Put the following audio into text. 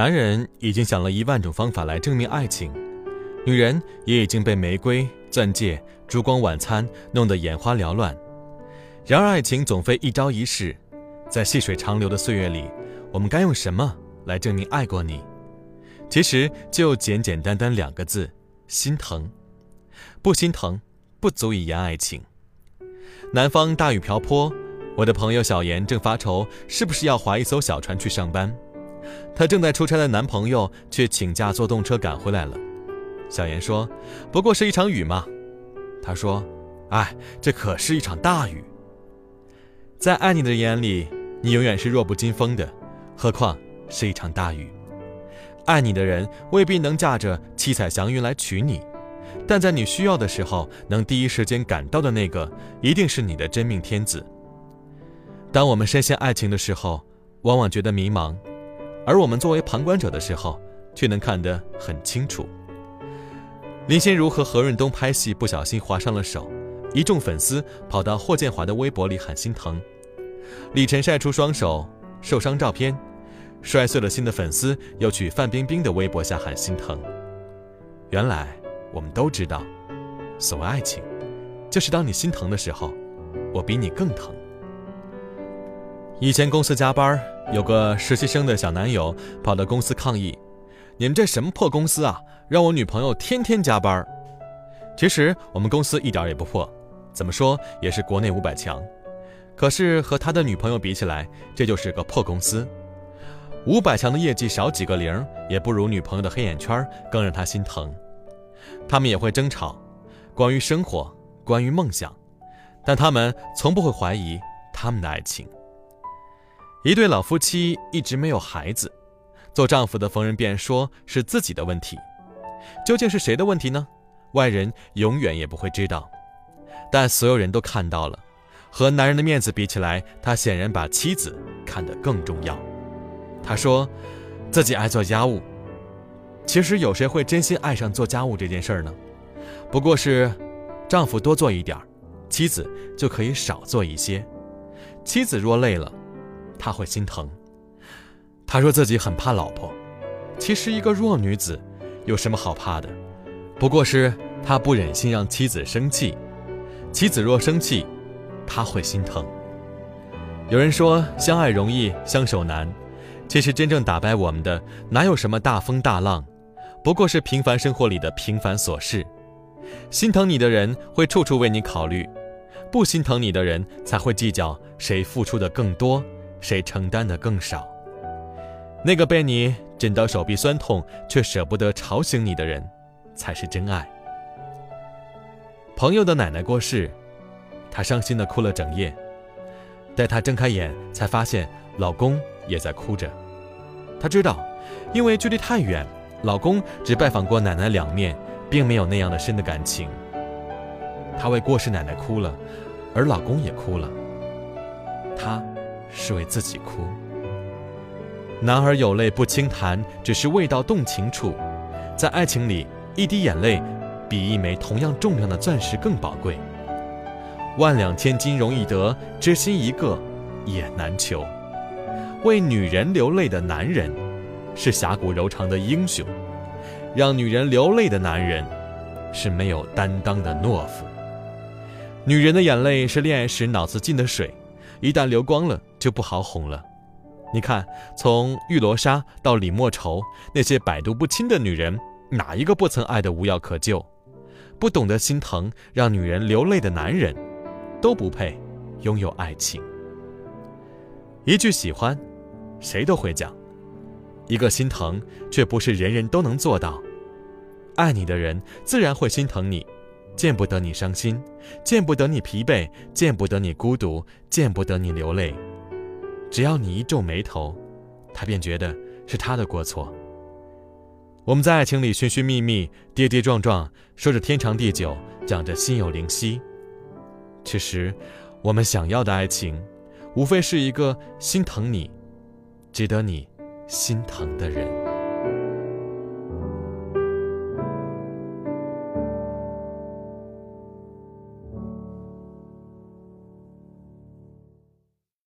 男人已经想了一万种方法来证明爱情，女人也已经被玫瑰、钻戒、烛光晚餐弄得眼花缭乱。然而，爱情总非一朝一夕，在细水长流的岁月里，我们该用什么来证明爱过你？其实就简简单单两个字：心疼。不心疼，不足以言爱情。南方大雨瓢泼，我的朋友小妍正发愁是不是要划一艘小船去上班。她正在出差的男朋友却请假坐动车赶回来了。小妍说：“不过是一场雨嘛。”他说：“哎，这可是一场大雨。”在爱你的人眼里，你永远是弱不禁风的，何况是一场大雨。爱你的人未必能驾着七彩祥云来娶你。但在你需要的时候，能第一时间赶到的那个，一定是你的真命天子。当我们深陷爱情的时候，往往觉得迷茫；而我们作为旁观者的时候，却能看得很清楚。林心如和何润东拍戏不小心划伤了手，一众粉丝跑到霍建华的微博里喊心疼。李晨晒出双手受伤照片，摔碎了心的粉丝又去范冰冰的微博下喊心疼。原来。我们都知道，所谓爱情，就是当你心疼的时候，我比你更疼。以前公司加班，有个实习生的小男友跑到公司抗议：“你们这什么破公司啊，让我女朋友天天加班。”其实我们公司一点也不破，怎么说也是国内五百强。可是和他的女朋友比起来，这就是个破公司。五百强的业绩少几个零，也不如女朋友的黑眼圈更让他心疼。他们也会争吵，关于生活，关于梦想，但他们从不会怀疑他们的爱情。一对老夫妻一直没有孩子，做丈夫的逢人便说是自己的问题。究竟是谁的问题呢？外人永远也不会知道，但所有人都看到了。和男人的面子比起来，他显然把妻子看得更重要。他说，自己爱做家务。其实有谁会真心爱上做家务这件事儿呢？不过是，丈夫多做一点儿，妻子就可以少做一些。妻子若累了，他会心疼。他说自己很怕老婆，其实一个弱女子有什么好怕的？不过是他不忍心让妻子生气。妻子若生气，他会心疼。有人说相爱容易相守难，其实真正打败我们的哪有什么大风大浪？不过是平凡生活里的平凡琐事，心疼你的人会处处为你考虑，不心疼你的人才会计较谁付出的更多，谁承担的更少。那个被你枕到手臂酸痛却舍不得吵醒你的人，才是真爱。朋友的奶奶过世，她伤心的哭了整夜，待她睁开眼，才发现老公也在哭着。她知道，因为距离太远。老公只拜访过奶奶两面，并没有那样的深的感情。她为过世奶奶哭了，而老公也哭了。她是为自己哭。男儿有泪不轻弹，只是未到动情处。在爱情里，一滴眼泪比一枚同样重量的钻石更宝贵。万两千金容易得，知心一个也难求。为女人流泪的男人。是侠骨柔肠的英雄，让女人流泪的男人，是没有担当的懦夫。女人的眼泪是恋爱时脑子进的水，一旦流光了就不好哄了。你看，从玉罗莎到李莫愁，那些百毒不侵的女人，哪一个不曾爱得无药可救？不懂得心疼，让女人流泪的男人，都不配拥有爱情。一句喜欢，谁都会讲。一个心疼，却不是人人都能做到。爱你的人自然会心疼你，见不得你伤心，见不得你疲惫，见不得你孤独，见不得你流泪。只要你一皱眉头，他便觉得是他的过错。我们在爱情里寻寻觅觅，跌跌撞撞，说着天长地久，讲着心有灵犀。其实，我们想要的爱情，无非是一个心疼你，值得你。心疼的人。